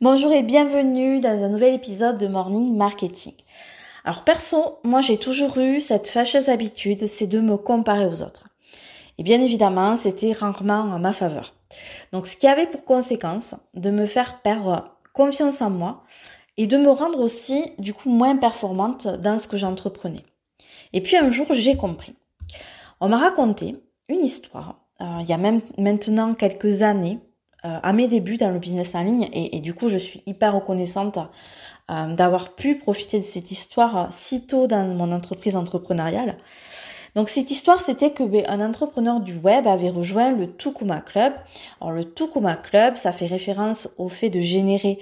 Bonjour et bienvenue dans un nouvel épisode de Morning Marketing. Alors perso, moi j'ai toujours eu cette fâcheuse habitude, c'est de me comparer aux autres. Et bien évidemment, c'était rarement en ma faveur. Donc ce qui avait pour conséquence de me faire perdre confiance en moi et de me rendre aussi du coup moins performante dans ce que j'entreprenais. Et puis un jour, j'ai compris. On m'a raconté une histoire, euh, il y a même maintenant quelques années, à mes débuts dans le business en ligne et, du coup je suis hyper reconnaissante euh, d'avoir pu profiter de cette histoire si tôt dans mon entreprise entrepreneuriale. Donc cette histoire c'était que ben, un entrepreneur du web avait rejoint le Tukuma Club. Alors le Tukuma Club ça fait référence au fait de générer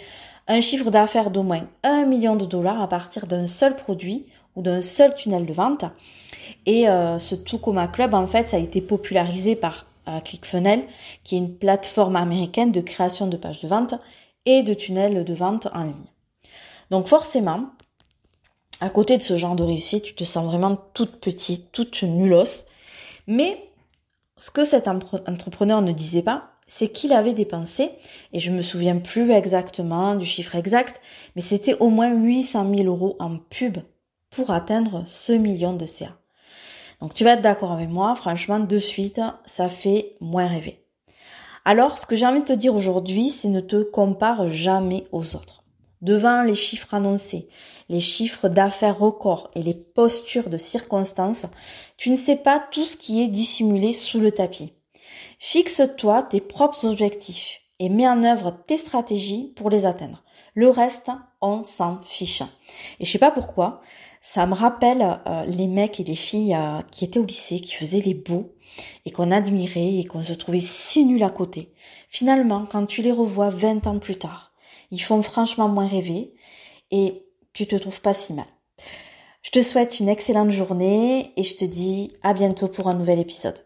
un chiffre d'affaires d'au moins 1 million de dollars à partir d'un seul produit ou d'un seul tunnel de vente. Et euh, ce Tukuma Club en fait ça a été popularisé par à ClickFunnels, qui est une plateforme américaine de création de pages de vente et de tunnels de vente en ligne. Donc forcément, à côté de ce genre de réussite, tu te sens vraiment toute petite, toute nullos. Mais ce que cet entrepreneur ne disait pas, c'est qu'il avait dépensé, et je me souviens plus exactement du chiffre exact, mais c'était au moins 800 000 euros en pub pour atteindre ce million de CA. Donc tu vas être d'accord avec moi, franchement, de suite, ça fait moins rêver. Alors, ce que j'ai envie de te dire aujourd'hui, c'est ne te compare jamais aux autres. Devant les chiffres annoncés, les chiffres d'affaires records et les postures de circonstances, tu ne sais pas tout ce qui est dissimulé sous le tapis. Fixe-toi tes propres objectifs et mets en œuvre tes stratégies pour les atteindre. Le reste, on s'en fiche. Et je sais pas pourquoi, ça me rappelle euh, les mecs et les filles euh, qui étaient au lycée, qui faisaient les beaux et qu'on admirait et qu'on se trouvait si nuls à côté. Finalement, quand tu les revois 20 ans plus tard, ils font franchement moins rêver et tu te trouves pas si mal. Je te souhaite une excellente journée et je te dis à bientôt pour un nouvel épisode.